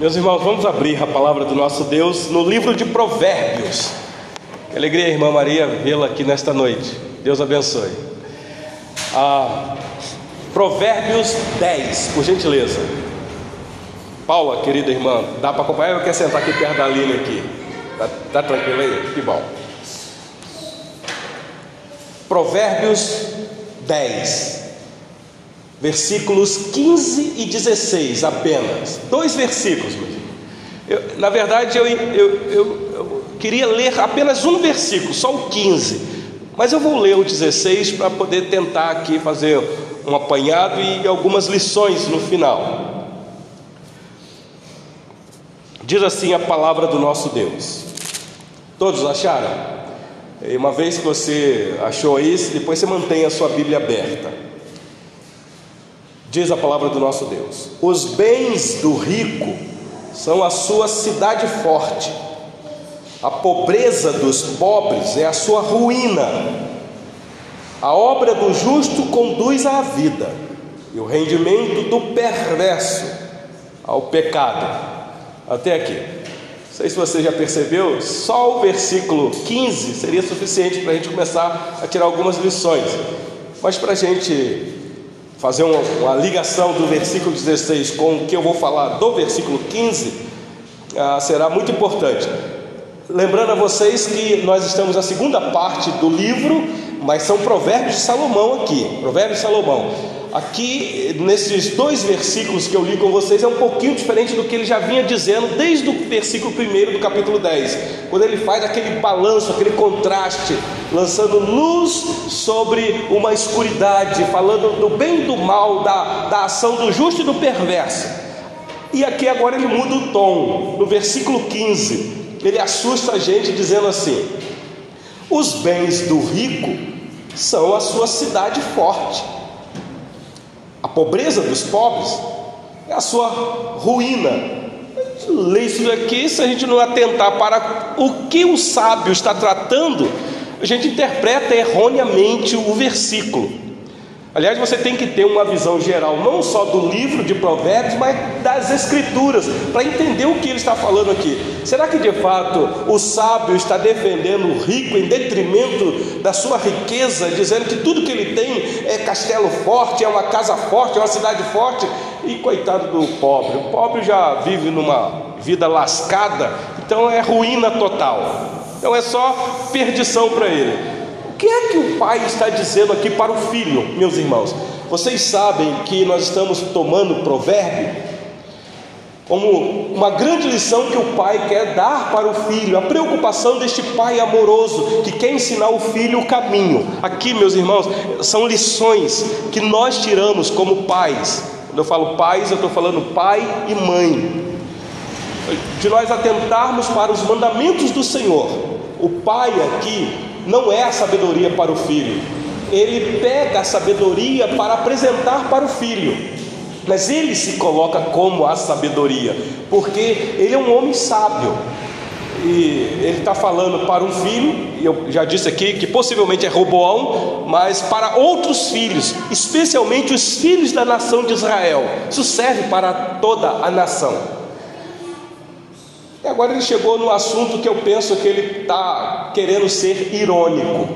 Meus irmãos, vamos abrir a palavra do nosso Deus no livro de Provérbios. Que alegria, irmã Maria, vê-la aqui nesta noite. Deus abençoe. Ah, Provérbios 10, por gentileza. Paula, querida irmã, dá para acompanhar? Eu quero sentar aqui perto da Aline aqui. Tá, tá tranquilo aí? Que bom. Provérbios 10 versículos 15 e 16 apenas, dois versículos. Eu, na verdade, eu, eu, eu, queria ler apenas um versículo, só o 15, mas eu vou ler o 16 para poder tentar aqui fazer um apanhado e algumas lições no final. Diz assim a palavra do nosso Deus. Todos acharam? E uma vez que você achou isso, depois você mantém a sua Bíblia aberta. Diz a palavra do nosso Deus: Os bens do rico são a sua cidade forte, a pobreza dos pobres é a sua ruína. A obra do justo conduz à vida, e o rendimento do perverso ao pecado. Até aqui. Não sei se você já percebeu, só o versículo 15 seria suficiente para a gente começar a tirar algumas lições. Mas para a gente fazer uma, uma, ligação do versículo 16 com o que eu vou falar do versículo 15, ah, será muito importante. Lembrando a vocês que nós estamos na segunda parte do livro, mas são provérbios de Salomão aqui, provérbios de Salomão. Aqui, nesses dois versículos que eu li com vocês, é um pouquinho diferente do que ele já vinha dizendo desde o versículo 1 do capítulo 10, quando ele faz aquele balanço, aquele contraste, lançando luz sobre uma escuridade, falando do bem e do mal, da, da ação do justo e do perverso. E aqui agora ele muda o tom, no versículo 15, ele assusta a gente dizendo assim: os bens do rico são a sua cidade forte pobreza dos pobres é a sua ruína. Lê isso aqui, se a gente não atentar para o que o sábio está tratando, a gente interpreta erroneamente o versículo. Aliás, você tem que ter uma visão geral, não só do livro de Provérbios, mas das Escrituras, para entender o que ele está falando aqui. Será que de fato o sábio está defendendo o rico em detrimento da sua riqueza, dizendo que tudo que ele tem é castelo forte, é uma casa forte, é uma cidade forte? E coitado do pobre, o pobre já vive numa vida lascada, então é ruína total, então é só perdição para ele que é que o pai está dizendo aqui para o filho, meus irmãos? Vocês sabem que nós estamos tomando provérbio como uma grande lição que o pai quer dar para o filho, a preocupação deste pai amoroso que quer ensinar o filho o caminho. Aqui, meus irmãos, são lições que nós tiramos como pais. Quando eu falo pais, eu estou falando pai e mãe. De nós atentarmos para os mandamentos do Senhor. O pai aqui não é a sabedoria para o filho, ele pega a sabedoria para apresentar para o filho, mas ele se coloca como a sabedoria, porque ele é um homem sábio. E ele está falando para um filho, e eu já disse aqui que possivelmente é Roboão, mas para outros filhos, especialmente os filhos da nação de Israel. Isso serve para toda a nação. E agora ele chegou no assunto que eu penso que ele está querendo ser irônico.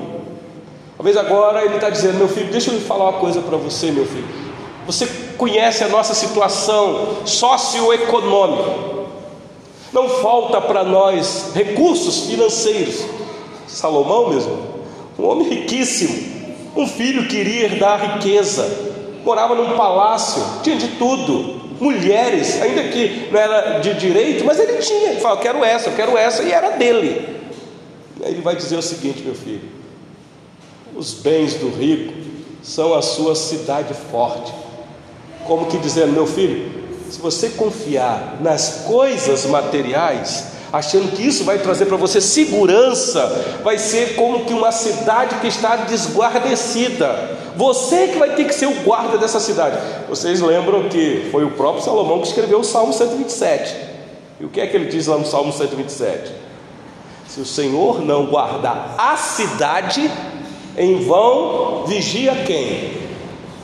Talvez agora ele está dizendo: meu filho, deixa eu falar uma coisa para você, meu filho. Você conhece a nossa situação socioeconômica. Não falta para nós recursos financeiros. Salomão mesmo, um homem riquíssimo, um filho queria herdar riqueza, morava num palácio, tinha de tudo, mulheres, ainda que não era de direito, mas ele tinha, ele falou, eu quero essa, eu quero essa, e era dele. E aí ele vai dizer o seguinte, meu filho: os bens do rico são a sua cidade forte. Como que dizendo, meu filho, se você confiar nas coisas materiais, achando que isso vai trazer para você segurança, vai ser como que uma cidade que está desguarnecida. Você que vai ter que ser o guarda dessa cidade. Vocês lembram que foi o próprio Salomão que escreveu o Salmo 127. E o que é que ele diz lá no Salmo 127? Se o Senhor não guardar a cidade, em vão vigia quem?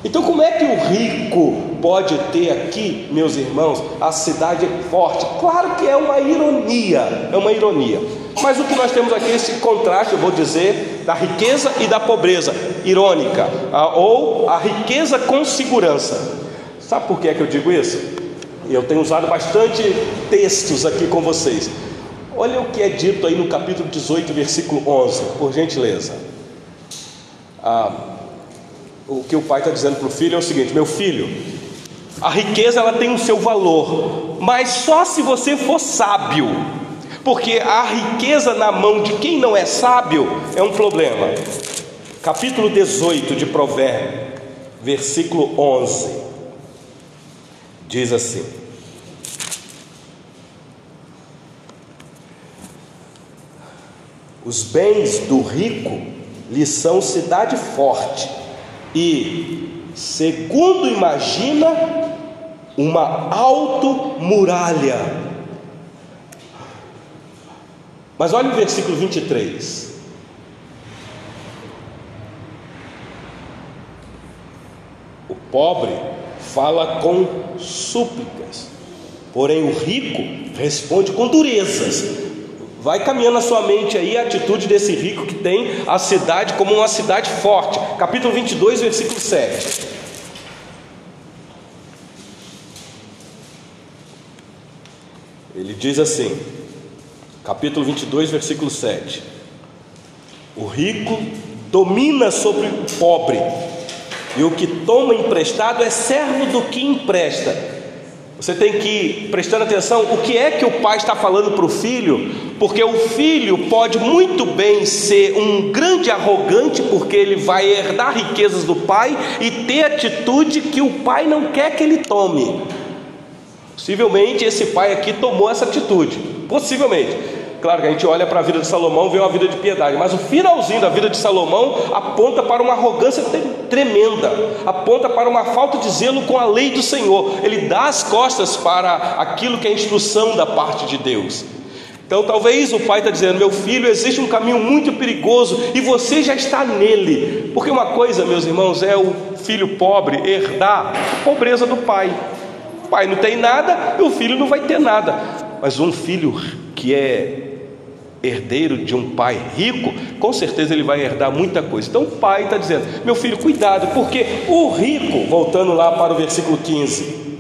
Então, como é que o rico pode ter aqui, meus irmãos, a cidade forte. Claro que é uma ironia, é uma ironia. Mas o que nós temos aqui é esse contraste, eu vou dizer, da riqueza e da pobreza, irônica, ou a riqueza com segurança. Sabe por que é que eu digo isso? Eu tenho usado bastante textos aqui com vocês. Olha o que é dito aí no capítulo 18, versículo 11, por gentileza. Ah, o que o pai está dizendo para o filho é o seguinte: meu filho, a riqueza ela tem o seu valor, mas só se você for sábio, porque a riqueza na mão de quem não é sábio é um problema. Capítulo 18 de Provérbios, versículo 11, diz assim: Os bens do rico lhe são cidade forte, e, segundo imagina, uma alto muralha. Mas olha o versículo 23. O pobre fala com súplicas, porém o rico responde com durezas. Vai caminhando na sua mente aí a atitude desse rico que tem a cidade como uma cidade forte. Capítulo 22, versículo 7. Diz assim, capítulo 22, versículo 7. O rico domina sobre o pobre, e o que toma emprestado é servo do que empresta. Você tem que ir prestando atenção o que é que o pai está falando para o filho, porque o filho pode muito bem ser um grande arrogante, porque ele vai herdar riquezas do pai e ter atitude que o pai não quer que ele tome. Possivelmente esse pai aqui tomou essa atitude, possivelmente. Claro que a gente olha para a vida de Salomão e vê uma vida de piedade, mas o finalzinho da vida de Salomão aponta para uma arrogância tremenda, aponta para uma falta de zelo com a lei do Senhor. Ele dá as costas para aquilo que é instrução da parte de Deus. Então, talvez o pai está dizendo: Meu filho, existe um caminho muito perigoso e você já está nele. Porque uma coisa, meus irmãos, é o filho pobre herdar a pobreza do pai. Pai não tem nada e o filho não vai ter nada. Mas um filho que é herdeiro de um pai rico, com certeza ele vai herdar muita coisa. Então o pai está dizendo: meu filho, cuidado, porque o rico, voltando lá para o versículo 15,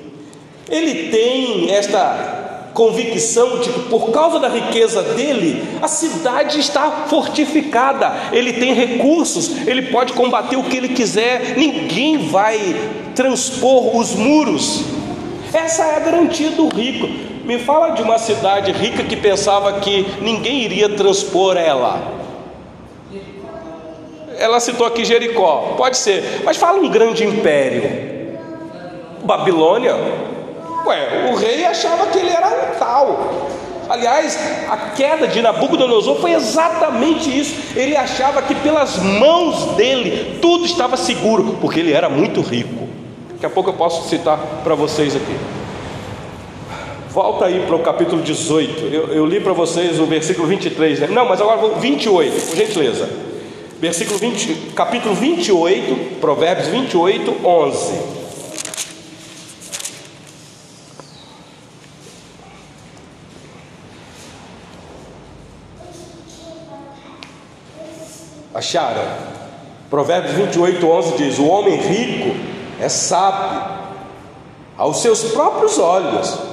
ele tem esta convicção de que por causa da riqueza dele, a cidade está fortificada, ele tem recursos, ele pode combater o que ele quiser, ninguém vai transpor os muros. Essa é a garantia do rico. Me fala de uma cidade rica que pensava que ninguém iria transpor ela. Ela citou aqui Jericó, pode ser, mas fala um grande império. Babilônia. Ué, o rei achava que ele era um tal. Aliás, a queda de Nabucodonosor foi exatamente isso. Ele achava que pelas mãos dele tudo estava seguro, porque ele era muito rico. Daqui a pouco eu posso citar para vocês aqui. Volta aí para o capítulo 18. Eu, eu li para vocês o versículo 23, né? Não, mas agora 28, por gentileza. Versículo 20, capítulo 28, Provérbios 28, 11. Acharam? Provérbios 28, 11 diz: O homem rico é sábio aos seus próprios olhos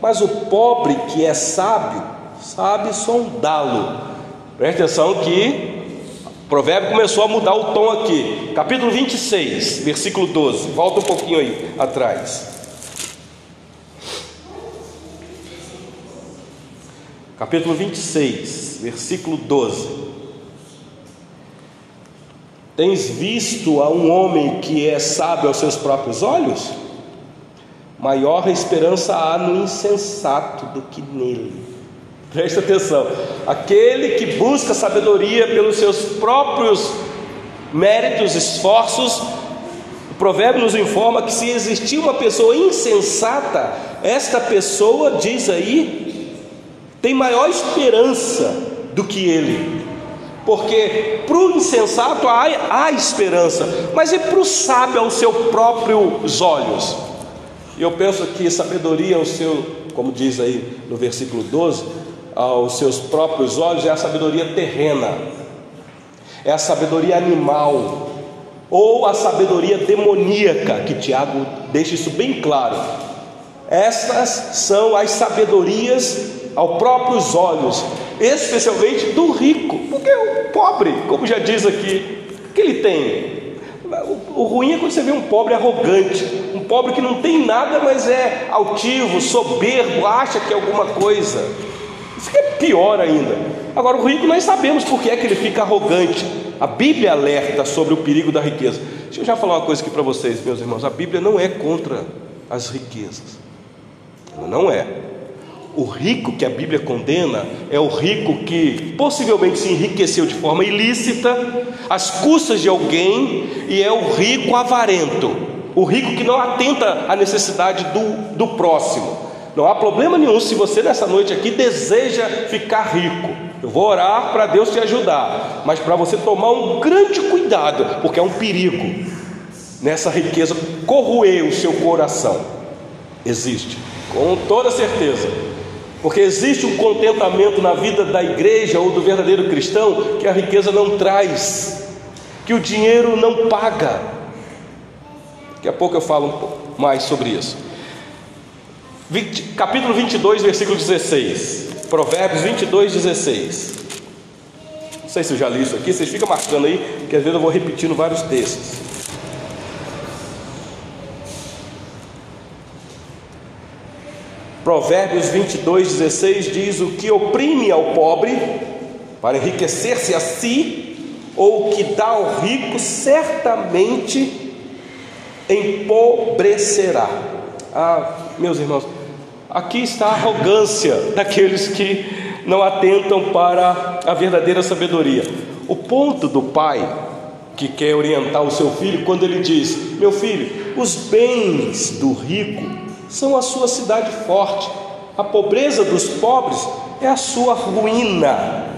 mas o pobre que é sábio, sabe sondá-lo. Preste atenção que o provérbio começou a mudar o tom aqui. Capítulo 26, versículo 12. Volta um pouquinho aí atrás. Capítulo 26, versículo 12. Tens visto a um homem que é sábio aos seus próprios olhos? Maior esperança há no insensato do que nele. Presta atenção. Aquele que busca sabedoria pelos seus próprios méritos, esforços, o provérbio nos informa que se existir uma pessoa insensata, esta pessoa, diz aí, tem maior esperança do que ele. Porque para o insensato há, há esperança, mas e para o sábio aos seus próprios olhos? E eu penso que sabedoria, o seu, como diz aí no versículo 12, aos seus próprios olhos, é a sabedoria terrena, é a sabedoria animal, ou a sabedoria demoníaca, que Tiago deixa isso bem claro. Estas são as sabedorias aos próprios olhos, especialmente do rico, porque o pobre, como já diz aqui, o que ele tem? O, ruim é quando você vê um pobre arrogante, um pobre que não tem nada, mas é altivo, soberbo, acha que é alguma coisa. Isso que é pior ainda. Agora, o rico nós sabemos por que é que ele fica arrogante. A Bíblia alerta sobre o perigo da riqueza. Deixa eu já falar uma coisa aqui para vocês, meus irmãos. A Bíblia não é contra as riquezas. Ela não é. O rico que a Bíblia condena é o rico que possivelmente se enriqueceu de forma ilícita, às custas de alguém, e é o rico avarento, o rico que não atenta à necessidade do, do próximo. Não há problema nenhum se você nessa noite aqui deseja ficar rico. Eu vou orar para Deus te ajudar, mas para você tomar um grande cuidado, porque é um perigo nessa riqueza corroer o seu coração. Existe, com toda certeza. Porque existe um contentamento na vida da igreja ou do verdadeiro cristão que a riqueza não traz, que o dinheiro não paga. Daqui a pouco eu falo um pouco mais sobre isso. 20, capítulo 22, versículo 16. Provérbios 22, 16. Não sei se eu já li isso aqui, vocês ficam marcando aí, porque às vezes eu vou repetindo vários textos. Provérbios 22, 16 diz: O que oprime ao pobre para enriquecer-se a si, ou o que dá ao rico, certamente empobrecerá. Ah, meus irmãos, aqui está a arrogância daqueles que não atentam para a verdadeira sabedoria. O ponto do pai que quer orientar o seu filho quando ele diz: Meu filho, os bens do rico são a sua cidade forte. A pobreza dos pobres é a sua ruína.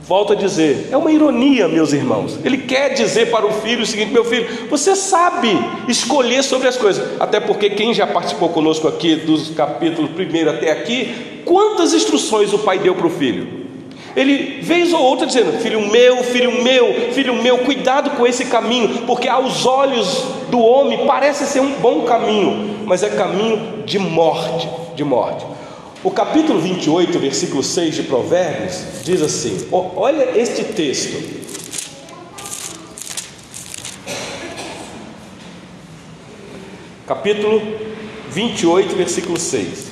Volto a dizer, é uma ironia, meus irmãos. Ele quer dizer para o filho o seguinte: meu filho, você sabe escolher sobre as coisas. Até porque quem já participou conosco aqui dos capítulos primeiro até aqui, quantas instruções o pai deu para o filho? Ele, vez ou outra, dizendo: Filho meu, filho meu, filho meu, cuidado com esse caminho, porque aos olhos do homem parece ser um bom caminho, mas é caminho de morte, de morte. O capítulo 28, versículo 6 de Provérbios, diz assim: olha este texto. Capítulo 28, versículo 6.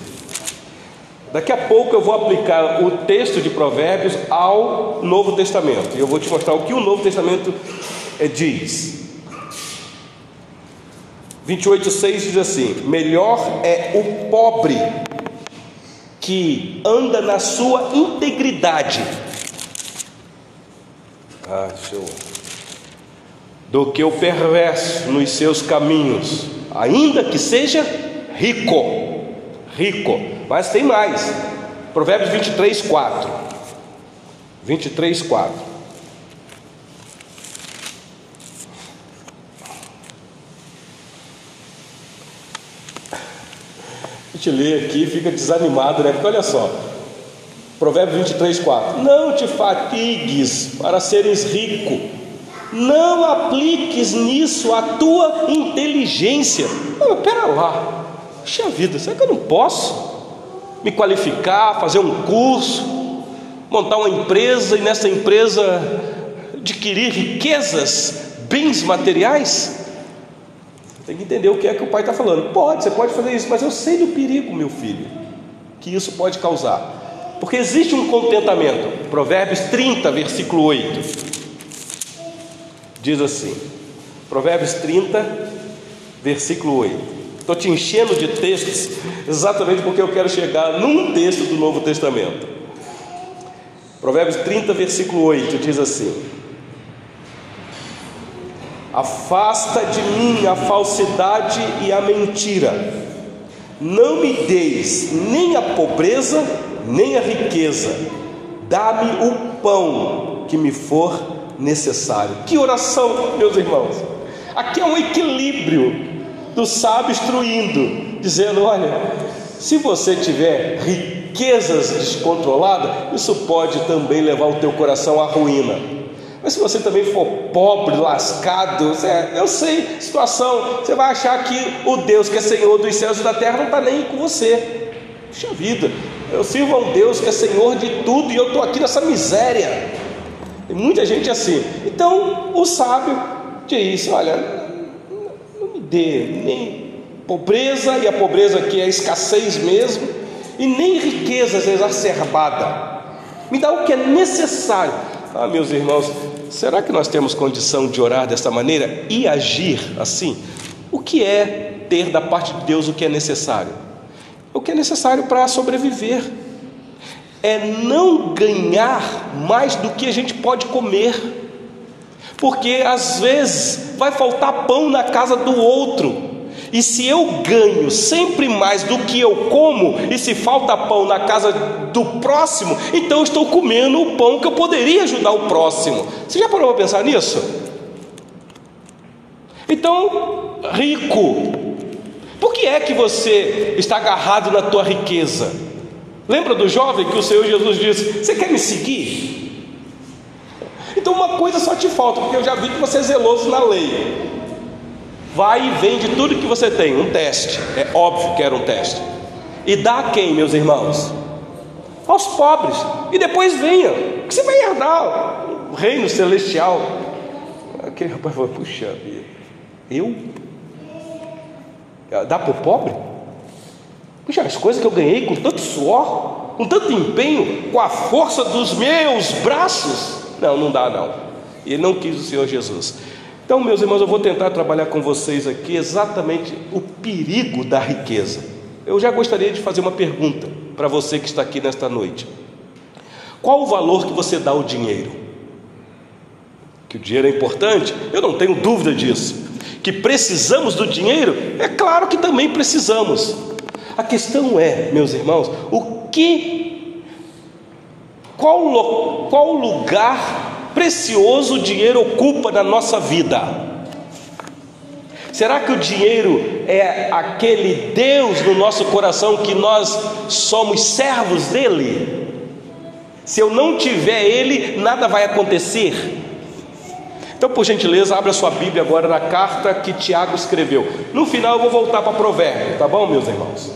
Daqui a pouco eu vou aplicar o texto de Provérbios ao Novo Testamento. E eu vou te mostrar o que o Novo Testamento eh, diz. 28,6 diz assim: Melhor é o pobre que anda na sua integridade. Ah. Do que o perverso nos seus caminhos, ainda que seja rico. Rico mas tem mais. Provérbios 23, 4. 23, 4. A gente lê aqui e fica desanimado, né? Porque olha só, Provérbios 23, 4: Não te fatigues para seres rico, não apliques nisso a tua inteligência. Não, pera lá, puxa vida, será que eu não posso? Me qualificar, fazer um curso, montar uma empresa e nessa empresa adquirir riquezas, bens materiais? Tem que entender o que é que o pai está falando. Pode, você pode fazer isso, mas eu sei do perigo, meu filho, que isso pode causar. Porque existe um contentamento. Provérbios 30, versículo 8. Diz assim: Provérbios 30, versículo 8. Estou te enchendo de textos exatamente porque eu quero chegar num texto do Novo Testamento. Provérbios 30, versículo 8 diz assim: Afasta de mim a falsidade e a mentira, não me deis nem a pobreza, nem a riqueza, dá-me o pão que me for necessário. Que oração, meus irmãos! Aqui é um equilíbrio do sábio instruindo, dizendo: olha, se você tiver riquezas descontroladas, isso pode também levar o teu coração à ruína. Mas se você também for pobre, lascado, você, eu sei, situação, você vai achar que o Deus que é Senhor dos céus e da terra não está nem com você. Puxa vida, eu sirvo a um Deus que é Senhor de tudo e eu estou aqui nessa miséria. Tem muita gente assim. Então o sábio diz: Olha, dê nem pobreza, e a pobreza aqui é escassez mesmo, e nem riquezas exacerbada. Me dá o que é necessário. Ah, meus irmãos, será que nós temos condição de orar desta maneira e agir assim? O que é ter da parte de Deus o que é necessário? O que é necessário para sobreviver é não ganhar mais do que a gente pode comer, porque às vezes vai faltar pão na casa do outro. E se eu ganho sempre mais do que eu como, e se falta pão na casa do próximo, então eu estou comendo o pão que eu poderia ajudar o próximo. Você já parou para pensar nisso? Então, rico, por que é que você está agarrado na tua riqueza? Lembra do jovem que o Senhor Jesus disse: Você quer me seguir? Uma coisa só te falta, porque eu já vi que você é zeloso na lei. Vai e vende tudo que você tem, um teste. É óbvio que era um teste. E dá a quem, meus irmãos? Aos pobres. E depois venha, que você vai herdar o reino celestial. Aquele rapaz falou: Puxa vida, eu? Dá para o pobre? Puxa, as coisas que eu ganhei com tanto suor, com tanto empenho, com a força dos meus braços. Não, não dá não. Ele não quis o Senhor Jesus. Então, meus irmãos, eu vou tentar trabalhar com vocês aqui exatamente o perigo da riqueza. Eu já gostaria de fazer uma pergunta para você que está aqui nesta noite. Qual o valor que você dá ao dinheiro? Que o dinheiro é importante? Eu não tenho dúvida disso. Que precisamos do dinheiro? É claro que também precisamos. A questão é, meus irmãos, o que, qual, qual lugar precioso o dinheiro ocupa na nossa vida? Será que o dinheiro é aquele Deus no nosso coração que nós somos servos dele? Se eu não tiver ele, nada vai acontecer. Então, por gentileza, abra sua Bíblia agora na carta que Tiago escreveu. No final eu vou voltar para Provérbio, tá bom, meus irmãos?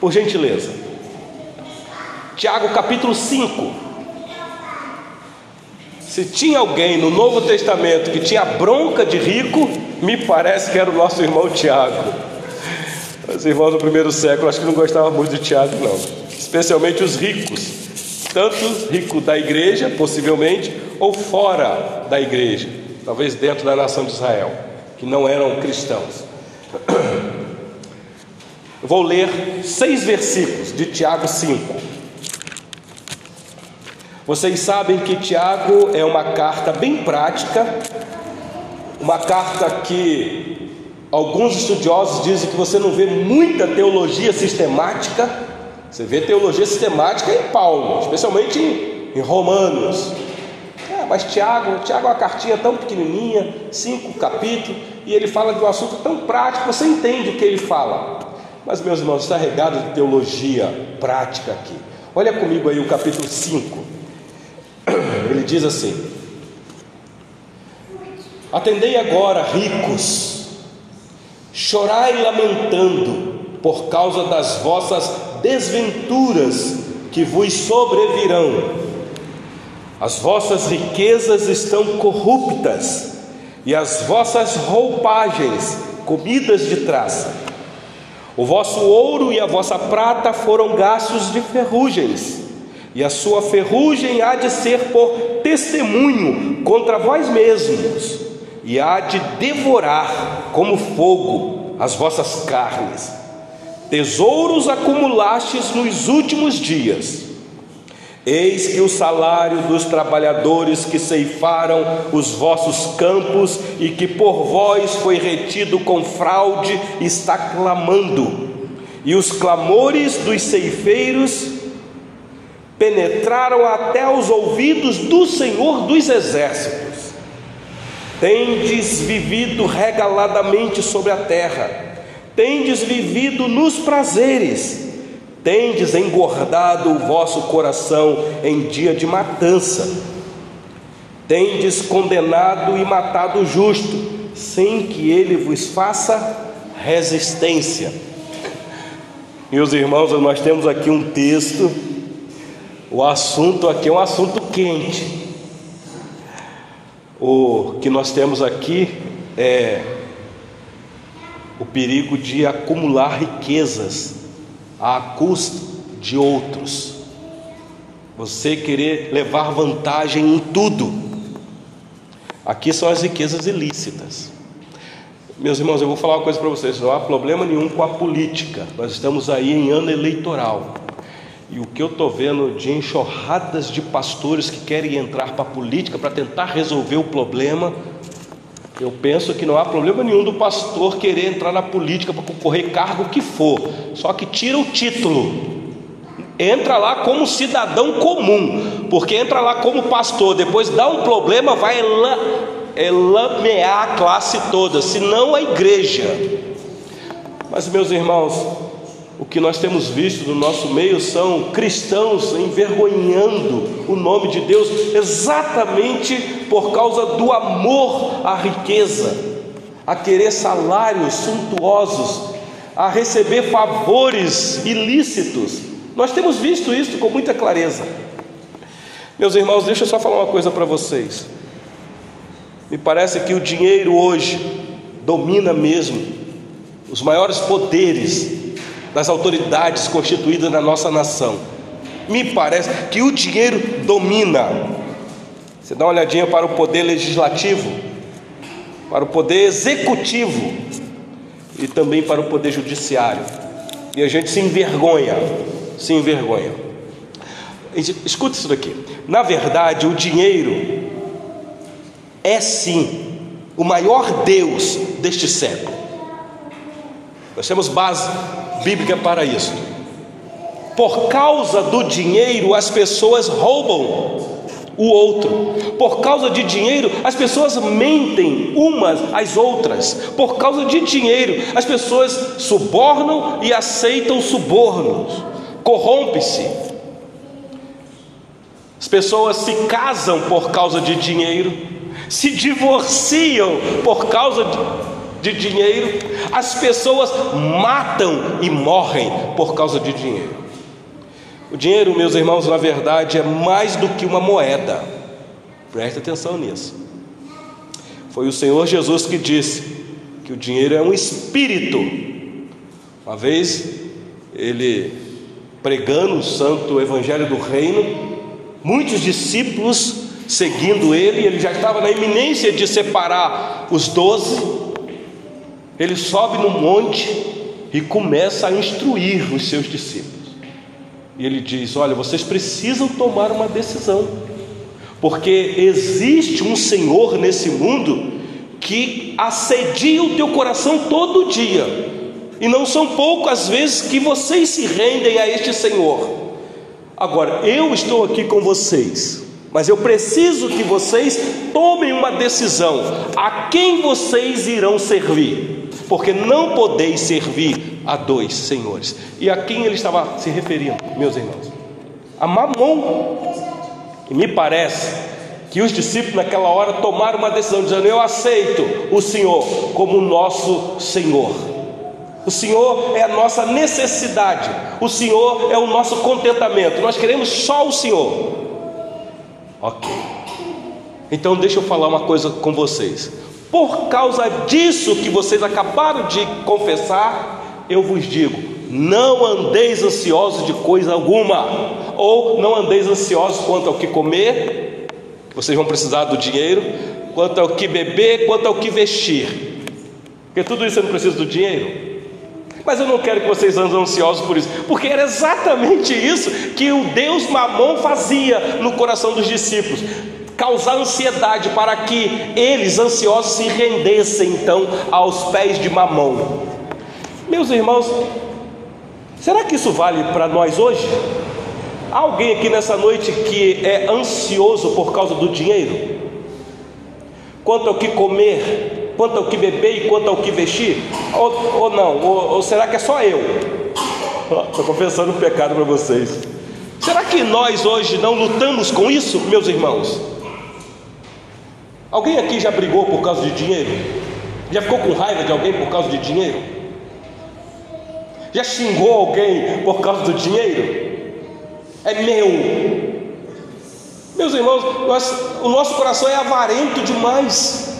Por gentileza. Tiago capítulo 5. Se tinha alguém no Novo Testamento que tinha bronca de rico, me parece que era o nosso irmão Tiago. Os irmãos do primeiro século acho que não gostavam muito de Tiago, não. Especialmente os ricos, tanto rico da igreja, possivelmente, ou fora da igreja, talvez dentro da nação de Israel, que não eram cristãos. Eu vou ler seis versículos de Tiago 5. Vocês sabem que Tiago é uma carta bem prática, uma carta que alguns estudiosos dizem que você não vê muita teologia sistemática, você vê teologia sistemática em Paulo, especialmente em, Romanos. É, mas Tiago, Tiago é uma cartinha tão pequenininha, cinco capítulos, e ele fala de um assunto tão prático, você entende o que ele fala. Mas, meus irmãos, está regado de teologia prática aqui. Olha comigo aí o capítulo 5. Ele diz assim: Atendei agora, ricos, chorai lamentando por causa das vossas desventuras que vos sobrevirão. As vossas riquezas estão corruptas, e as vossas roupagens comidas de traça. O vosso ouro e a vossa prata foram gastos de ferrugens e a sua ferrugem há de ser por testemunho contra vós mesmos, e há de devorar como fogo as vossas carnes. Tesouros acumulastes nos últimos dias. Eis que o salário dos trabalhadores que ceifaram os vossos campos e que por vós foi retido com fraude está clamando, e os clamores dos ceifeiros penetraram até os ouvidos do Senhor dos Exércitos. tendes vivido regaladamente sobre a terra, tendes vivido nos prazeres, tendes engordado o vosso coração em dia de matança, tendes condenado e matado o justo, sem que ele vos faça resistência. Meus irmãos, nós temos aqui um texto, o assunto aqui é um assunto quente. O que nós temos aqui é o perigo de acumular riquezas à custa de outros. Você querer levar vantagem em tudo. Aqui são as riquezas ilícitas. Meus irmãos, eu vou falar uma coisa para vocês: não há problema nenhum com a política. Nós estamos aí em ano eleitoral. E o que eu estou vendo de enxurradas de pastores que querem entrar para a política para tentar resolver o problema, eu penso que não há problema nenhum do pastor querer entrar na política para concorrer cargo que for, só que tira o título. Entra lá como cidadão comum, porque entra lá como pastor, depois dá um problema, vai lamear a classe toda, senão a igreja. Mas, meus irmãos, o que nós temos visto no nosso meio são cristãos envergonhando o nome de Deus exatamente por causa do amor à riqueza, a querer salários suntuosos, a receber favores ilícitos. Nós temos visto isso com muita clareza. Meus irmãos, deixa eu só falar uma coisa para vocês. Me parece que o dinheiro hoje domina mesmo os maiores poderes das autoridades constituídas na nossa nação. Me parece que o dinheiro domina. Você dá uma olhadinha para o poder legislativo, para o poder executivo e também para o poder judiciário. E a gente se envergonha, se envergonha. Escuta isso daqui. Na verdade, o dinheiro é sim o maior Deus deste século. Nós temos base bíblica para isso. Por causa do dinheiro, as pessoas roubam o outro. Por causa de dinheiro, as pessoas mentem umas às outras. Por causa de dinheiro, as pessoas subornam e aceitam subornos. Corrompe-se. As pessoas se casam por causa de dinheiro se divorciam por causa de, de dinheiro, as pessoas matam e morrem por causa de dinheiro. O dinheiro, meus irmãos, na verdade é mais do que uma moeda, preste atenção nisso. Foi o Senhor Jesus que disse que o dinheiro é um espírito. Uma vez, ele pregando o santo evangelho do reino, muitos discípulos seguindo ele, ele já estava na iminência de separar os doze. Ele sobe no monte e começa a instruir os seus discípulos. E ele diz: Olha, vocês precisam tomar uma decisão, porque existe um Senhor nesse mundo que assedia o teu coração todo dia, e não são poucas vezes que vocês se rendem a este Senhor. Agora, eu estou aqui com vocês mas eu preciso que vocês tomem uma decisão: a quem vocês irão servir, porque não podeis servir a dois senhores. E a quem ele estava se referindo, meus irmãos? A Mamon. E me parece que os discípulos naquela hora tomaram uma decisão, dizendo: Eu aceito o Senhor como nosso Senhor. O Senhor é a nossa necessidade, o Senhor é o nosso contentamento. Nós queremos só o Senhor. Ok. Então deixa eu falar uma coisa com vocês. Por causa disso que vocês acabaram de confessar, eu vos digo: não andeis ansiosos de coisa alguma, ou não andeis ansiosos quanto ao que comer, vocês vão precisar do dinheiro, quanto ao que beber, quanto ao que vestir, porque tudo isso você não precisa do dinheiro. Mas eu não quero que vocês andem ansiosos por isso, porque era exatamente isso que o Deus Mamon fazia no coração dos discípulos causar ansiedade para que eles, ansiosos, se rendessem então aos pés de Mamon. Meus irmãos, será que isso vale para nós hoje? Há alguém aqui nessa noite que é ansioso por causa do dinheiro? quanto ao que comer, quanto ao que beber e quanto ao que vestir? Ou, ou não? Ou, ou será que é só eu? Estou confessando um pecado para vocês. Será que nós hoje não lutamos com isso, meus irmãos? Alguém aqui já brigou por causa de dinheiro? Já ficou com raiva de alguém por causa de dinheiro? Já xingou alguém por causa do dinheiro? É meu, meus irmãos, nós, o nosso coração é avarento demais.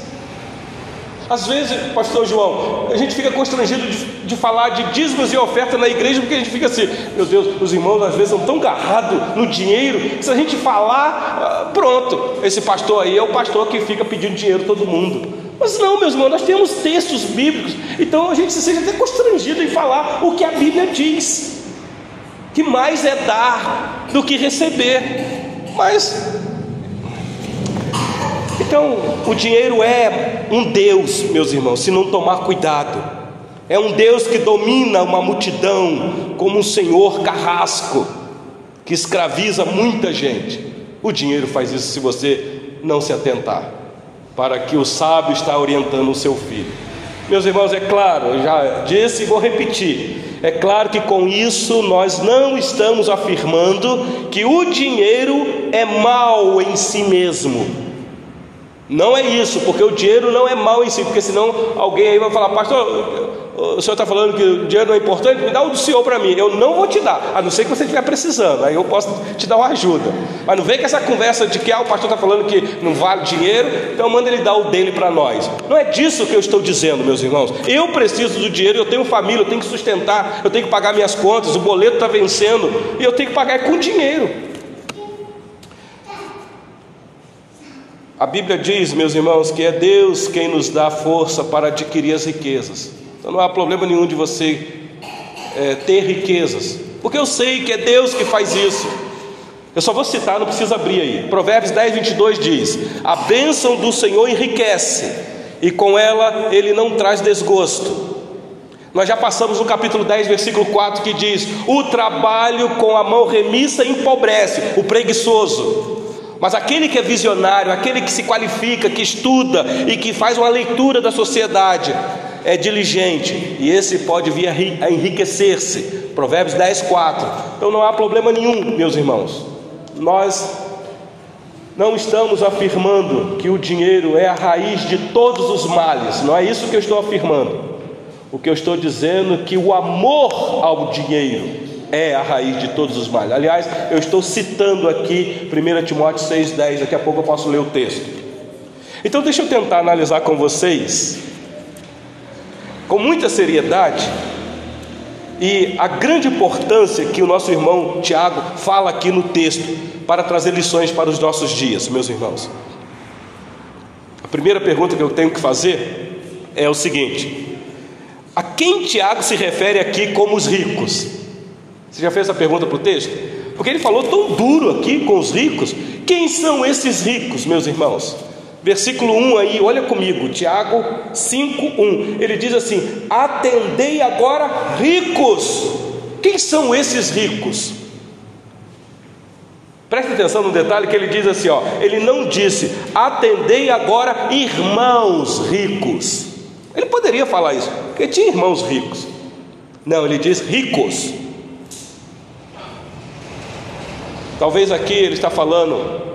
Às vezes, Pastor João, a gente fica constrangido de, de, falar de dízimos e oferta na igreja, porque a gente fica assim, meu Deus, os irmãos às vezes são tão agarrados no dinheiro, que se a gente falar, ah, pronto, esse pastor aí é o pastor que fica pedindo dinheiro todo mundo. Mas não, meus irmãos, nós temos textos bíblicos, então a gente se sente até constrangido em falar o que a Bíblia diz, que mais é dar do que receber. Mas então, o dinheiro é um Deus, meus irmãos, se não tomar cuidado. É um Deus que domina uma multidão como um senhor carrasco que escraviza muita gente. O dinheiro faz isso se você não se atentar. Para que o sábio está orientando o seu filho. Meus irmãos, é claro, eu já disse e vou repetir. É claro que com isso nós não estamos afirmando que o dinheiro é mal em si mesmo. Não é isso, porque o dinheiro não é mal em si, porque senão alguém aí vai falar, pastor, o senhor está falando que o dinheiro não é importante, me dá o do senhor para mim. Eu não vou te dar, a não ser que você estiver precisando, aí eu posso te dar uma ajuda. Mas não vem com essa conversa de que ah, o pastor está falando que não vale dinheiro, então manda ele dar o dele para nós. Não é disso que eu estou dizendo, meus irmãos. Eu preciso do dinheiro, eu tenho família, eu tenho que sustentar, eu tenho que pagar minhas contas, o boleto está vencendo, e eu tenho que pagar com dinheiro. A Bíblia diz, meus irmãos, que é Deus quem nos dá força para adquirir as riquezas. Então não há problema nenhum de você é, ter riquezas, porque eu sei que é Deus que faz isso. Eu só vou citar, não precisa abrir aí. Provérbios 10, 22 diz: A bênção do Senhor enriquece, e com ela ele não traz desgosto. Nós já passamos no capítulo 10, versículo 4, que diz: O trabalho com a mão remissa empobrece o preguiçoso. Mas aquele que é visionário, aquele que se qualifica, que estuda e que faz uma leitura da sociedade, é diligente e esse pode vir a enriquecer-se. Provérbios 10, 4. Então não há problema nenhum, meus irmãos. Nós não estamos afirmando que o dinheiro é a raiz de todos os males, não é isso que eu estou afirmando. O que eu estou dizendo é que o amor ao dinheiro é a raiz de todos os males. Aliás, eu estou citando aqui 1 Timóteo 6,10, daqui a pouco eu posso ler o texto. Então, deixa eu tentar analisar com vocês com muita seriedade e a grande importância que o nosso irmão Tiago fala aqui no texto para trazer lições para os nossos dias, meus irmãos. A primeira pergunta que eu tenho que fazer é o seguinte: a quem Tiago se refere aqui como os ricos? Você já fez essa pergunta para o texto? Porque ele falou tão duro aqui com os ricos. Quem são esses ricos, meus irmãos? Versículo 1 aí, olha comigo, Tiago 5:1. Ele diz assim: "Atendei agora ricos". Quem são esses ricos? Preste atenção no detalhe que ele diz assim, ó. Ele não disse: "Atendei agora irmãos ricos". Ele poderia falar isso, porque tinha irmãos ricos. Não, ele diz ricos. Talvez aqui ele está falando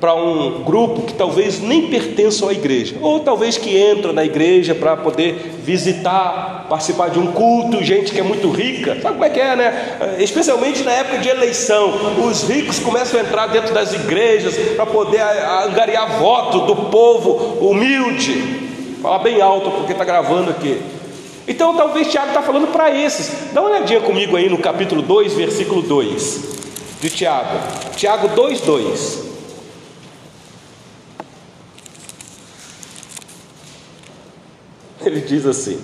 para um grupo que talvez nem pertençam à igreja, ou talvez que entra na igreja para poder visitar, participar de um culto, gente que é muito rica, sabe como é que é, né? Especialmente na época de eleição, os ricos começam a entrar dentro das igrejas para poder angariar voto do povo humilde. Fala bem alto porque está gravando aqui. Então talvez Tiago está falando para esses. Dá uma olhadinha comigo aí no capítulo 2, versículo 2 de Tiago. Tiago 2, 2. Ele diz assim: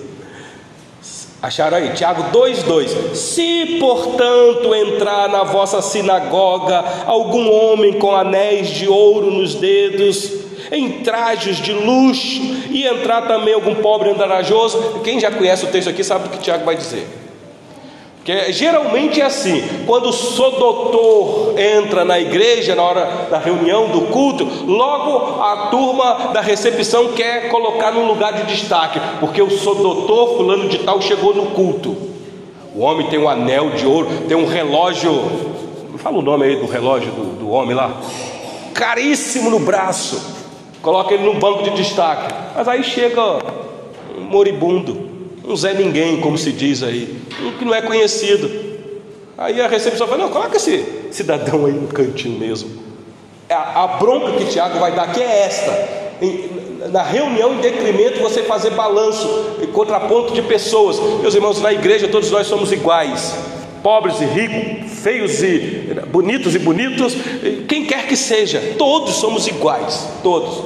Acharam aí, Tiago 2,2: Se portanto entrar na vossa sinagoga algum homem com anéis de ouro nos dedos, em trajes de luxo, e entrar também algum pobre andarajoso, quem já conhece o texto aqui sabe o que Tiago vai dizer. Que geralmente é assim, quando o doutor entra na igreja na hora da reunião do culto, logo a turma da recepção quer colocar num lugar de destaque, porque o doutor fulano de tal chegou no culto. O homem tem um anel de ouro, tem um relógio, fala o nome aí do relógio do, do homem lá, caríssimo no braço, coloca ele no banco de destaque, mas aí chega um moribundo, um Zé Ninguém, como se diz aí, um que não é conhecido. Aí a recepção fala: Não, coloca esse cidadão aí no cantinho mesmo. A, a bronca que Tiago vai dar aqui é esta. Em, na reunião, em detrimento, você fazer balanço contraponto de pessoas. Meus irmãos, na igreja todos nós somos iguais. Pobres e ricos, feios e bonitos e bonitos, quem quer que seja, todos somos iguais, todos.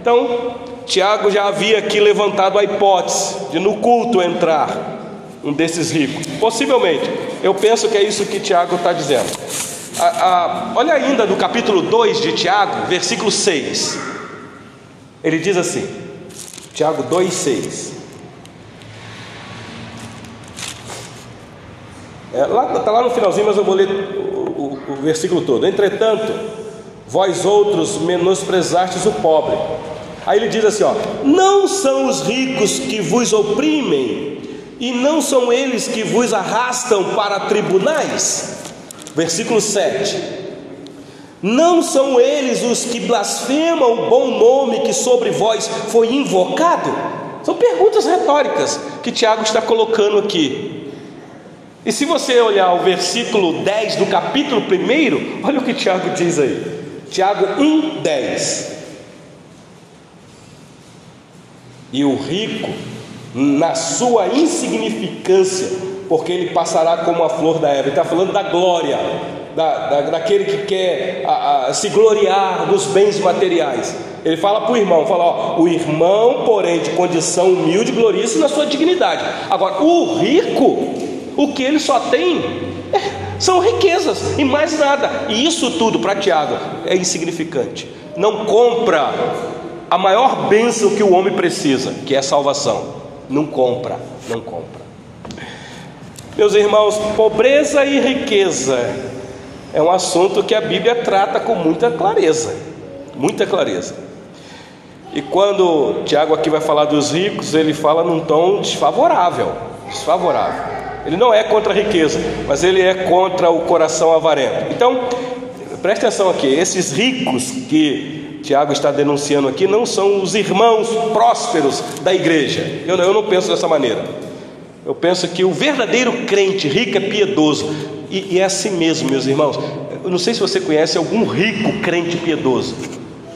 Então, Tiago já havia aqui levantado a hipótese de no culto entrar um desses ricos. Possivelmente, eu penso que é isso que Tiago está dizendo. olha ainda no capítulo 2 de Tiago, versículo 6. Ele diz assim: Tiago 2, 6. É, lá, está lá no finalzinho, mas eu vou ler o, o, o versículo todo. Entretanto, vós outros menosprezastes o pobre Aí ele diz assim: ó, não são os ricos que vos oprimem, e não são eles que vos arrastam para tribunais. Versículo 7. Não são eles os que blasfemam o bom nome que sobre vós foi invocado? São perguntas retóricas que Tiago está colocando aqui. E se você olhar o versículo 10 do capítulo 1, olha o que Tiago diz aí. Tiago 1, 10. E o rico, na sua insignificância, porque ele passará como a flor da erva. Ele está falando da glória, da, da, daquele que quer a, a, se gloriar nos bens materiais. Ele fala para o irmão, fala, ó, o irmão, porém, de condição humilde, gloria-se na sua dignidade. Agora, o rico, o que ele só tem é, são riquezas e mais nada. E isso tudo para Tiago é insignificante. Não compra a maior bênção que o homem precisa, que é salvação. Não compra, não compra. Meus irmãos, pobreza e riqueza é um assunto que a Bíblia trata com muita clareza, muita clareza. E quando Tiago aqui vai falar dos ricos, ele fala num tom desfavorável, desfavorável. Ele não é contra a riqueza, mas ele é contra o coração avarento. Então, preste atenção aqui, esses ricos que Tiago está denunciando aqui não são os irmãos prósperos da igreja. Eu, eu não penso dessa maneira. Eu penso que o verdadeiro crente rico é piedoso. E, e é assim mesmo, meus irmãos. Eu não sei se você conhece algum rico crente piedoso.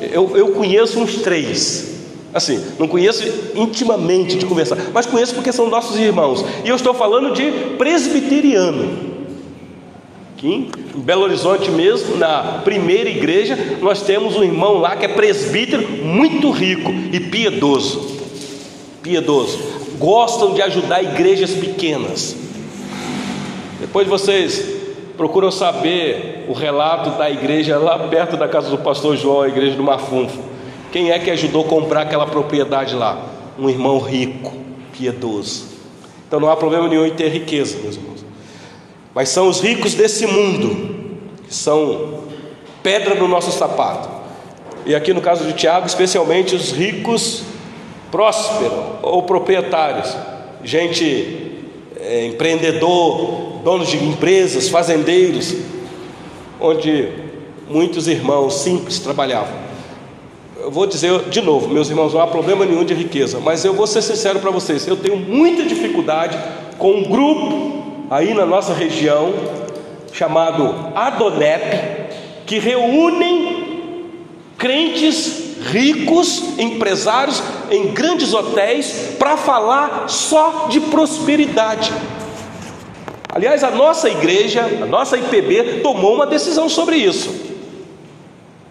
Eu, eu conheço uns três. Assim, não conheço intimamente de conversar, mas conheço porque são nossos irmãos. E eu estou falando de presbiteriano. Aqui em Belo Horizonte mesmo, na primeira igreja, nós temos um irmão lá que é presbítero, muito rico e piedoso. Piedoso. Gostam de ajudar igrejas pequenas. Depois vocês procuram saber o relato da igreja lá perto da casa do pastor João, a igreja do Mafunfo. Quem é que ajudou a comprar aquela propriedade lá? Um irmão rico, piedoso. Então não há problema nenhum em ter riqueza, meus irmãos mas são os ricos desse mundo, que são pedra no nosso sapato. E aqui no caso de Tiago, especialmente os ricos prósperos ou proprietários, gente é, empreendedor, donos de empresas, fazendeiros, onde muitos irmãos simples trabalhavam. Eu vou dizer de novo, meus irmãos, não há problema nenhum de riqueza, mas eu vou ser sincero para vocês, eu tenho muita dificuldade com um grupo aí na nossa região, chamado Adonep, que reúnem crentes ricos, empresários em grandes hotéis para falar só de prosperidade. Aliás, a nossa igreja, a nossa IPB, tomou uma decisão sobre isso.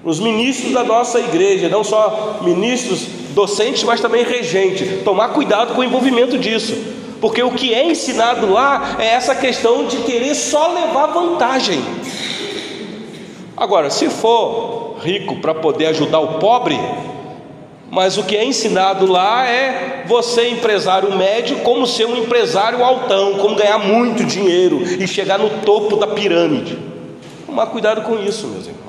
Os ministros da nossa igreja, não só ministros docentes, mas também regentes, tomar cuidado com o envolvimento disso porque o que é ensinado lá é essa questão de querer só levar vantagem. Agora, se for rico para poder ajudar o pobre, Mas o que é ensinado lá é você, empresário médio, como ser um empresário altão, como ganhar muito dinheiro e chegar no topo da pirâmide. Tomar cuidado com isso, meus irmãos.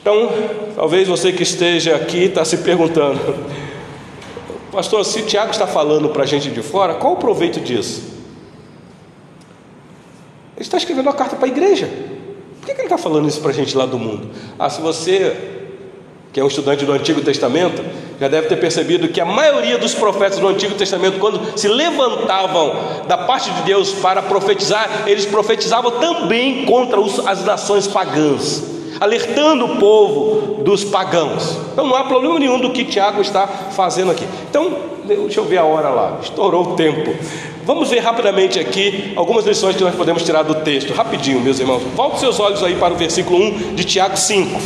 Então, talvez você que esteja aqui está se perguntando, pastor, se Tiago está falando para a gente de fora, qual o proveito disso? Ele está escrevendo uma carta para a igreja. Por que ele está falando isso para a gente lá do mundo? Ah, se você, que é um estudante do Antigo Testamento, já deve ter percebido que a maioria dos profetas do Antigo Testamento, quando se levantavam da parte de Deus para profetizar, eles profetizavam também contra as nações pagãs alertando o povo dos pagãos. Então não há problema nenhum do que Tiago está fazendo aqui. Então, deixa eu ver a hora lá, estourou o tempo. Vamos ver rapidamente aqui algumas lições que nós podemos tirar do texto, rapidinho, meus irmãos. Volte seus olhos aí para o versículo 1 de Tiago 5.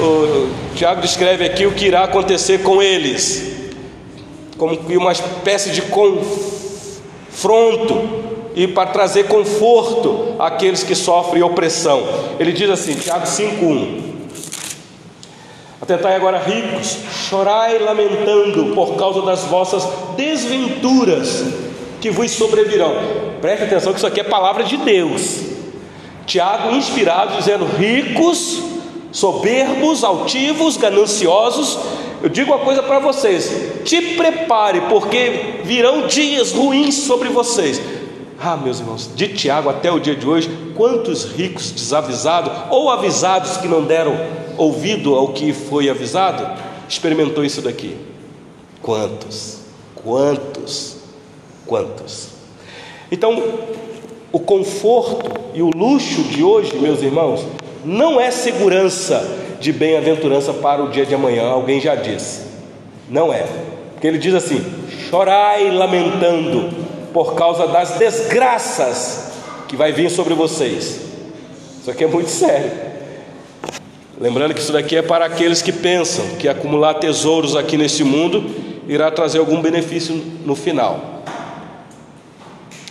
O Tiago descreve aqui o que irá acontecer com eles, como uma espécie de confronto e para trazer conforto àqueles que sofrem opressão. Ele diz assim, Tiago 5:1. Atentai agora, ricos, chorai lamentando por causa das vossas desventuras que vos sobrevirão. Preste atenção que isso aqui é palavra de Deus. Tiago, inspirado, dizendo: ricos, soberbos, altivos, gananciosos. Eu digo uma coisa para vocês: te prepare, porque virão dias ruins sobre vocês. Ah, meus irmãos, de Tiago até o dia de hoje, quantos ricos desavisados ou avisados que não deram ouvido ao que foi avisado, experimentou isso daqui? Quantos? Quantos? Quantos? Então, o conforto e o luxo de hoje, meus irmãos, não é segurança de bem-aventurança para o dia de amanhã, alguém já disse. Não é. Porque ele diz assim: chorai lamentando por causa das desgraças que vai vir sobre vocês. Isso aqui é muito sério. Lembrando que isso daqui é para aqueles que pensam que acumular tesouros aqui neste mundo irá trazer algum benefício no final.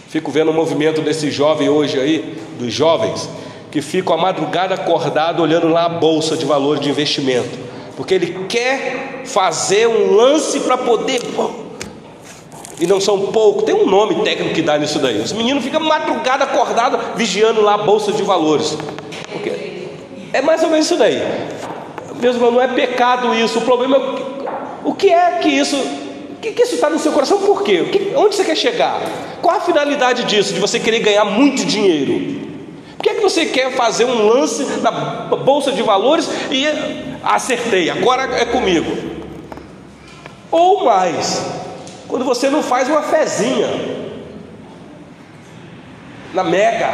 Fico vendo o movimento desse jovem hoje aí, dos jovens, que ficam a madrugada acordado olhando lá a bolsa de valores de investimento, porque ele quer fazer um lance para poder e não são poucos, tem um nome técnico que dá nisso daí. Os meninos ficam madrugada acordado vigiando lá a bolsa de valores. É mais ou menos isso daí. Mesmo não é pecado isso. O problema é o que é que isso. Que, que isso está no seu coração? Por quê? Que, onde você quer chegar? Qual a finalidade disso? De você querer ganhar muito dinheiro? Por que, é que você quer fazer um lance na bolsa de valores e acertei, agora é comigo? Ou mais, quando você não faz uma fezinha na mega,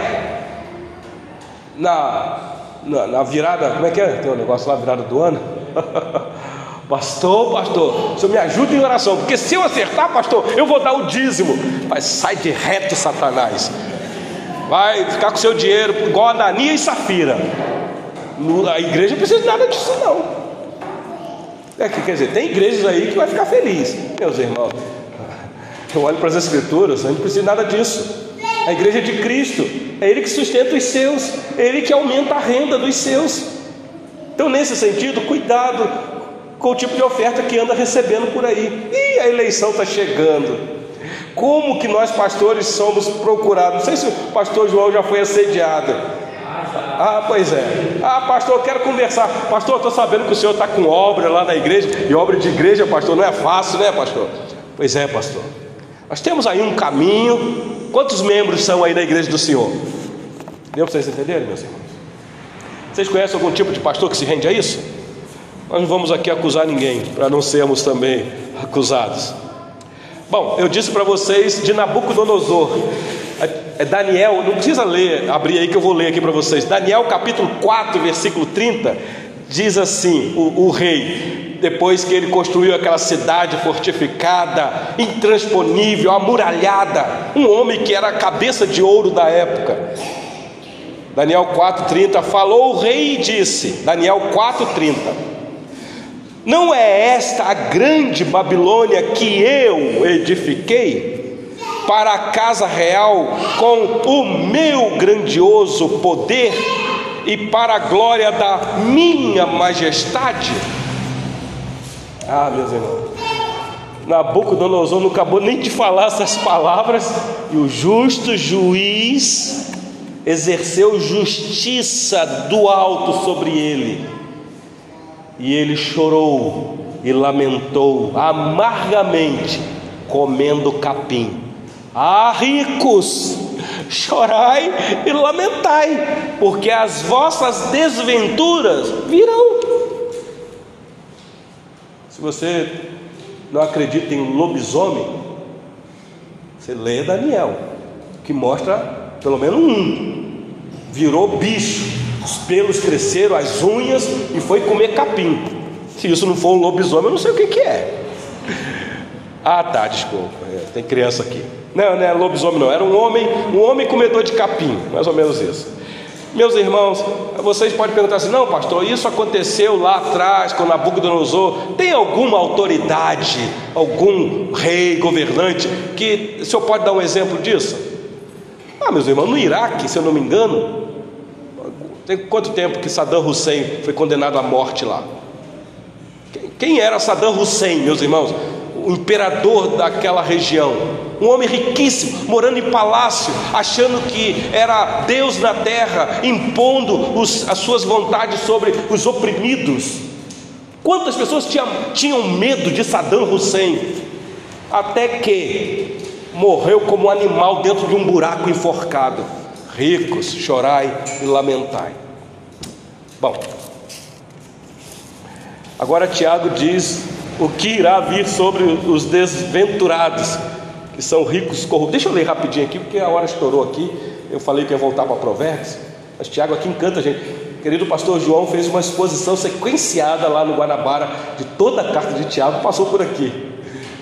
na, na, na virada, como é que é? Tem um negócio lá, virada do ano. Pastor, pastor, o senhor me ajuda em oração, porque se eu acertar, pastor, eu vou dar o dízimo. Mas sai de reto, Satanás. Vai ficar com seu dinheiro igual a Dania e Safira. A igreja precisa de nada disso, não. É que, quer dizer, tem igrejas aí que vai ficar feliz, meus irmãos. Eu olho para as Escrituras, a gente não precisa nada disso. A igreja de Cristo, é Ele que sustenta os seus, é Ele que aumenta a renda dos seus. Então, nesse sentido, cuidado com o tipo de oferta que anda recebendo por aí. E a eleição está chegando. Como que nós pastores somos procurados? Não sei se o pastor João já foi assediado. Ah, pois é. Ah, pastor, eu quero conversar. Pastor, eu estou sabendo que o senhor está com obra lá na igreja. E obra de igreja, pastor, não é fácil, né, pastor? Pois é, pastor. Nós temos aí um caminho. Quantos membros são aí da igreja do Senhor? Deu para vocês entenderem, meus irmãos? Vocês conhecem algum tipo de pastor que se rende a isso? Nós não vamos aqui acusar ninguém, para não sermos também acusados. Bom, eu disse para vocês de Nabucodonosor, é, é Daniel, não precisa ler, abrir aí que eu vou ler aqui para vocês. Daniel capítulo 4, versículo 30, diz assim: o, o rei: depois que ele construiu aquela cidade fortificada, intransponível, amuralhada, um homem que era a cabeça de ouro da época. Daniel 4:30 falou o rei e disse, Daniel 4:30 Não é esta a grande Babilônia que eu edifiquei para a casa real com o meu grandioso poder e para a glória da minha majestade? Ah, meus irmãos. Nabucodonosor não acabou nem de falar essas palavras, e o justo juiz exerceu justiça do alto sobre ele. E ele chorou e lamentou amargamente, comendo capim. Ah, ricos, chorai e lamentai, porque as vossas desventuras virão. Se você não acredita em lobisomem, você lê Daniel, que mostra pelo menos um. Virou bicho, os pelos cresceram, as unhas e foi comer capim. Se isso não for um lobisomem, eu não sei o que, que é. Ah, tá, desculpa, é, tem criança aqui. Não, não é lobisomem, não. Era um homem, um homem comedor de capim, mais ou menos isso. Meus irmãos, vocês podem perguntar assim: não, pastor, isso aconteceu lá atrás, quando Nabucodonosor. Tem alguma autoridade, algum rei, governante, que o senhor pode dar um exemplo disso? Ah, meus irmãos, no Iraque, se eu não me engano, tem quanto tempo que Saddam Hussein foi condenado à morte lá? Quem era Saddam Hussein, meus irmãos? O imperador daquela região, um homem riquíssimo, morando em palácio, achando que era Deus na terra, impondo os, as suas vontades sobre os oprimidos. Quantas pessoas tinham, tinham medo de Saddam Hussein? Até que morreu como animal dentro de um buraco enforcado. Ricos, chorai e lamentai. Bom, agora Tiago diz o que irá vir sobre os desventurados, que são ricos corruptos. Deixa eu ler rapidinho aqui, porque a hora estourou aqui. Eu falei que ia voltar para Provérbios, mas Tiago aqui encanta a gente. Querido pastor João fez uma exposição sequenciada lá no Guanabara de toda a carta de Tiago, passou por aqui.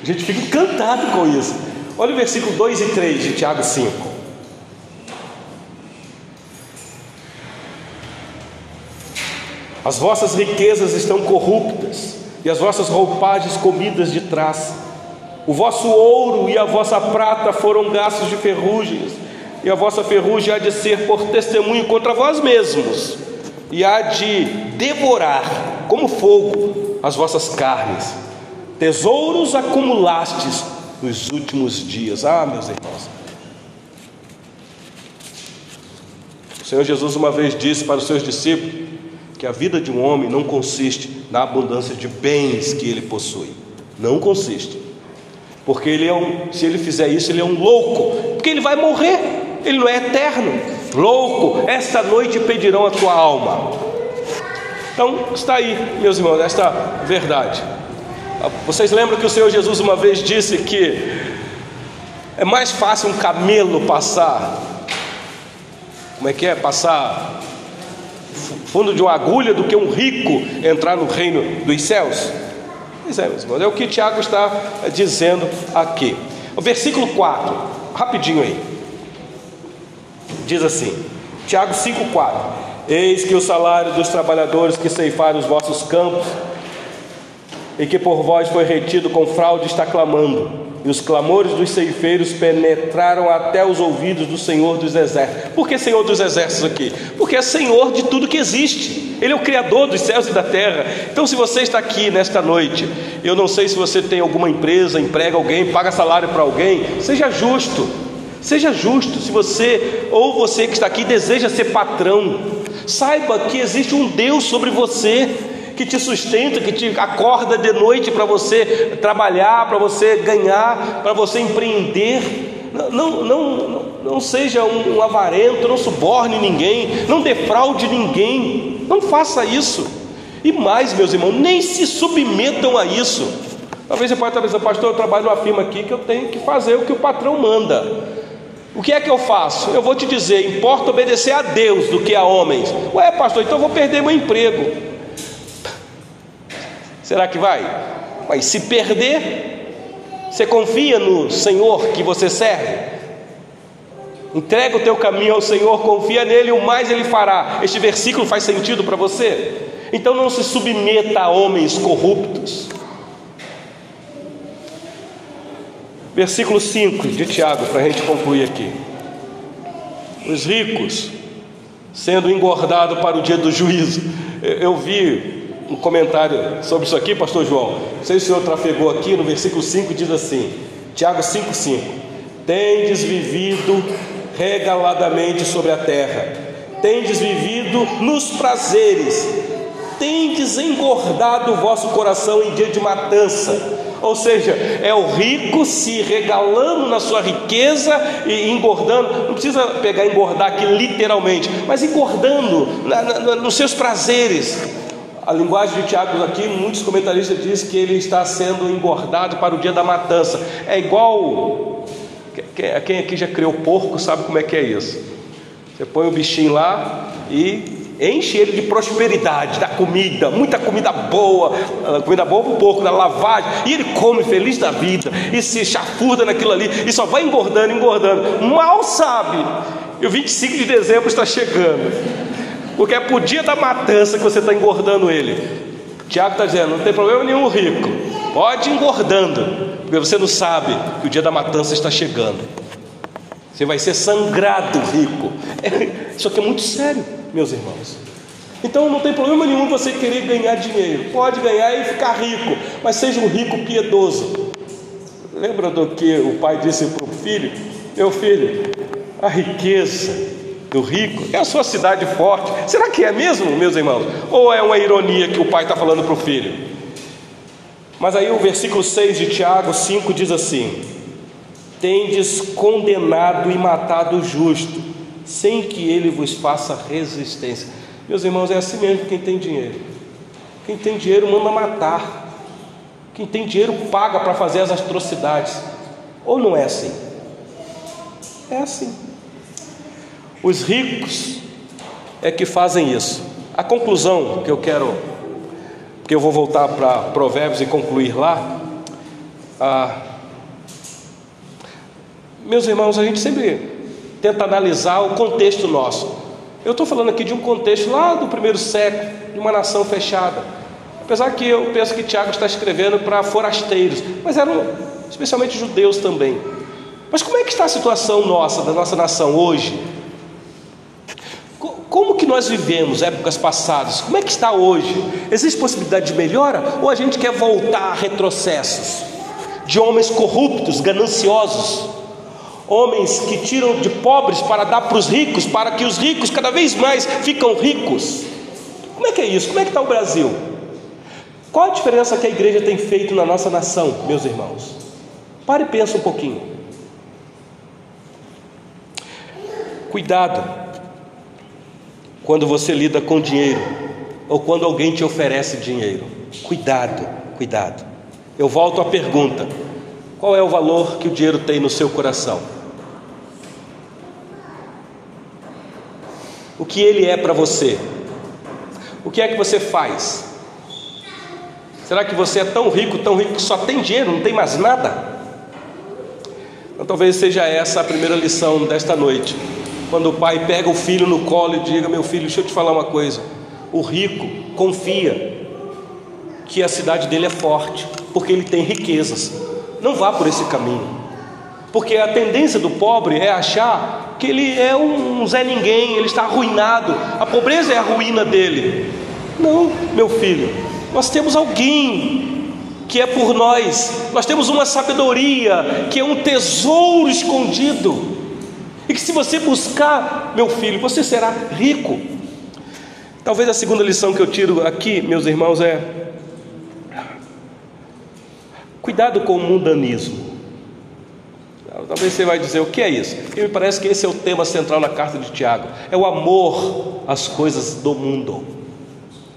A gente fica encantado com isso. Olha o versículo 2 e 3 de Tiago 5. As vossas riquezas estão corruptas, e as vossas roupagens comidas de traça. O vosso ouro e a vossa prata foram gastos de ferrugens, e a vossa ferrugem há de ser por testemunho contra vós mesmos, e há de devorar como fogo as vossas carnes. Tesouros acumulastes nos últimos dias. Ah, meus irmãos. O Senhor Jesus uma vez disse para os seus discípulos que a vida de um homem não consiste na abundância de bens que ele possui. Não consiste. Porque ele é um, se ele fizer isso, ele é um louco, porque ele vai morrer, ele não é eterno. Louco, esta noite pedirão a tua alma. Então, está aí, meus irmãos, esta verdade. Vocês lembram que o Senhor Jesus uma vez disse que é mais fácil um camelo passar, como é que é? Passar fundo de uma agulha do que um rico entrar no reino dos céus? Pois é, meus irmãos, é o que Tiago está dizendo aqui. O versículo 4, rapidinho aí, diz assim: Tiago 5,4: Eis que o salário dos trabalhadores que ceifaram os vossos campos e que por vós foi retido com fraude, está clamando. E os clamores dos ceifeiros penetraram até os ouvidos do Senhor dos Exércitos. Por que Senhor dos Exércitos aqui? Porque é Senhor de tudo que existe. Ele é o Criador dos céus e da terra. Então, se você está aqui nesta noite, eu não sei se você tem alguma empresa, emprega alguém, paga salário para alguém, seja justo. Seja justo. Se você ou você que está aqui deseja ser patrão, saiba que existe um Deus sobre você que te sustenta, que te acorda de noite para você trabalhar, para você ganhar, para você empreender. Não, não, não, não seja um avarento, não suborne ninguém, não defraude ninguém, não faça isso. E mais, meus irmãos, nem se submetam a isso. Talvez você possa pensando, pastor, eu trabalho numa firma aqui que eu tenho que fazer o que o patrão manda. O que é que eu faço? Eu vou te dizer, importa obedecer a Deus do que a homens. Ué, pastor, então eu vou perder meu emprego. Será que vai? Mas se perder, você confia no Senhor que você serve? Entrega o teu caminho ao Senhor, confia nele, o mais ele fará. Este versículo faz sentido para você? Então não se submeta a homens corruptos. Versículo 5 de Tiago, para a gente concluir aqui. Os ricos sendo engordados para o dia do juízo. Eu vi um comentário sobre isso aqui, pastor João. Não sei se o senhor trafegou aqui, no versículo 5 diz assim, Tiago 5,5: Tendes vivido regaladamente sobre a terra, tendes vivido nos prazeres, tendes engordado o vosso coração em dia de matança. Ou seja, é o rico se regalando na sua riqueza e engordando. Não precisa pegar engordar aqui literalmente, mas engordando na, na, nos seus prazeres. A linguagem de Tiago aqui, muitos comentaristas dizem que ele está sendo engordado para o dia da matança. É igual. Quem aqui já criou porco sabe como é que é isso. Você põe o bichinho lá e enche ele de prosperidade, da comida, muita comida boa, ah, comida boa para o porco, da lavagem, e ele come feliz da vida, e se chafurda naquilo ali, e só vai engordando, engordando. Mal sabe, e o 25 de dezembro está chegando, porque é por dia da matança que você está engordando ele. Tiago está dizendo: não tem problema nenhum, rico, pode ir engordando, porque você não sabe que o dia da matança está chegando. Você vai ser sangrado, rico. Isso aqui é muito sério meus irmãos. Então não tem problema nenhum você querer ganhar dinheiro, pode ganhar e ficar rico, mas seja um rico piedoso. Lembra do que o pai disse para o filho? Meu filho, a riqueza do rico é a sua cidade forte. Será que é mesmo, meus irmãos? Ou é uma ironia que o pai está falando para o filho? Mas aí o versículo 6 de Tiago 5 diz assim: Tendes condenado e matado o justo sem que ele vos faça resistência. Meus irmãos, é assim mesmo quem tem dinheiro. Quem tem dinheiro manda matar. Quem tem dinheiro paga para fazer as atrocidades. Ou não é assim? É assim. Os ricos é que fazem isso. A conclusão que eu quero, que eu vou voltar para Provérbios e concluir lá. Ah, meus irmãos, a gente sempre tenta analisar o contexto nosso. Eu estou falando aqui de um contexto lá do primeiro século, de uma nação fechada. Apesar que eu penso que Tiago está escrevendo para forasteiros, mas eram especialmente judeus também. Mas como é que está a situação nossa, da nossa nação hoje? Como que nós vivemos épocas passadas? Como é que está hoje? Existe possibilidade de melhora ou a gente quer voltar a retrocessos? De homens corruptos, gananciosos, homens que tiram de pobres para dar para os ricos, para que os ricos cada vez mais ficam ricos. Como é que é isso? Como é que está o Brasil? Qual a diferença que a igreja tem feito na nossa nação, meus irmãos? Pare e pensa um pouquinho. Cuidado quando você lida com dinheiro ou quando alguém te oferece dinheiro. Cuidado, cuidado. Eu volto à pergunta: qual é o valor que o dinheiro tem no seu coração? o que ele é para você. O que é que você faz? Será que você é tão rico, tão rico que só tem dinheiro, não tem mais nada? Então, talvez seja essa a primeira lição desta noite. Quando o pai pega o filho no colo e diga: Meu filho, deixa eu te falar uma coisa. O rico confia que a cidade dele é forte, porque ele tem riquezas. Não vá por esse caminho. Porque a tendência do pobre é achar que ele é um Zé Ninguém, ele está arruinado, a pobreza é a ruína dele. Não, meu filho, nós temos alguém que é por nós, nós temos uma sabedoria que é um tesouro escondido, e que se você buscar, meu filho, você será rico. Talvez a segunda lição que eu tiro aqui, meus irmãos, é: cuidado com o mundanismo. Talvez você vai dizer o que é isso? E me parece que esse é o tema central na carta de Tiago: é o amor às coisas do mundo.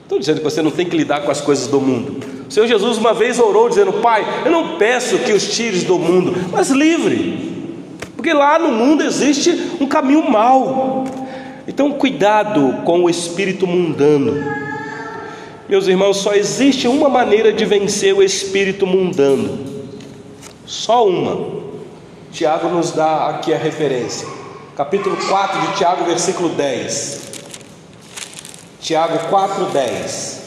Estou dizendo que você não tem que lidar com as coisas do mundo. O Senhor Jesus uma vez orou dizendo: Pai, eu não peço que os tires do mundo, mas livre, porque lá no mundo existe um caminho mau. Então, cuidado com o espírito mundano. Meus irmãos, só existe uma maneira de vencer o espírito mundano, só uma Tiago nos dá aqui a referência. Capítulo 4 de Tiago, versículo 10. Tiago 4, 10.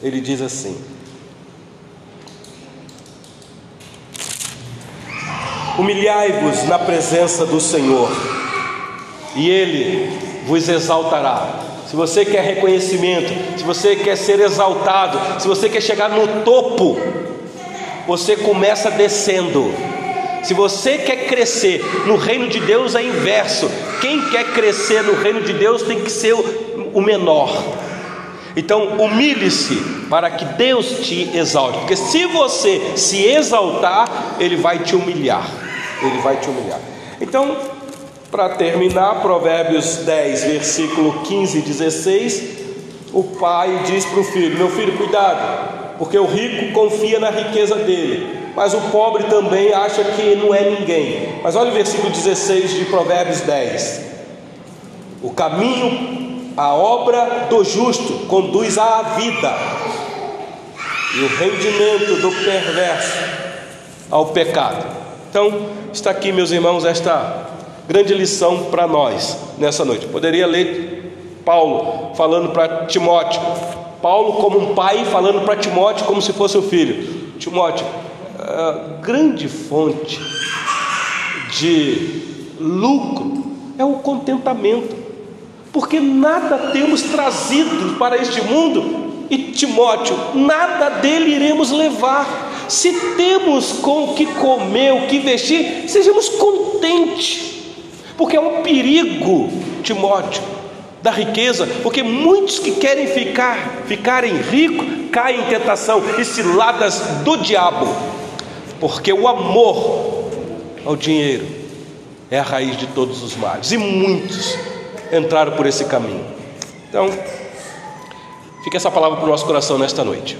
Ele diz assim: Humilhai-vos na presença do Senhor, e Ele vos exaltará. se você quer reconhecimento, se você quer ser exaltado, se você quer chegar no topo, você começa descendo. Se você quer crescer no reino de Deus é inverso. Quem quer crescer no reino de Deus tem que ser o menor. Então, humilhe-se para que Deus te exalte, porque se você se exaltar, Ele vai te humilhar. Ele vai te humilhar. Então, para terminar, Provérbios 10, versículo 15 e 16, o pai diz para o filho: Meu filho, cuidado, porque o rico confia na riqueza dele, mas o pobre também acha que não é ninguém. Mas olha o versículo 16 de Provérbios 10: O caminho a obra do justo conduz à vida, e o rendimento do perverso ao pecado. Então, está aqui, meus irmãos, esta grande lição para nós nessa noite. Poderia ler Paulo falando para Timóteo, Paulo como um pai falando para Timóteo como se fosse o filho. Timóteo, grande fonte de lucro é o contentamento porque nada temos trazido para este mundo, e Timóteo, nada dele iremos levar. Se temos com o que comer, o que vestir, sejamos contentes, porque é um perigo, Timóteo, da riqueza, porque muitos que querem ficar, ficarem ricos, caem em tentação e ciladas do diabo, porque o amor ao dinheiro é a raiz de todos os males, e muitos entraram por esse caminho. Então, fica essa palavra para o nosso coração nesta noite.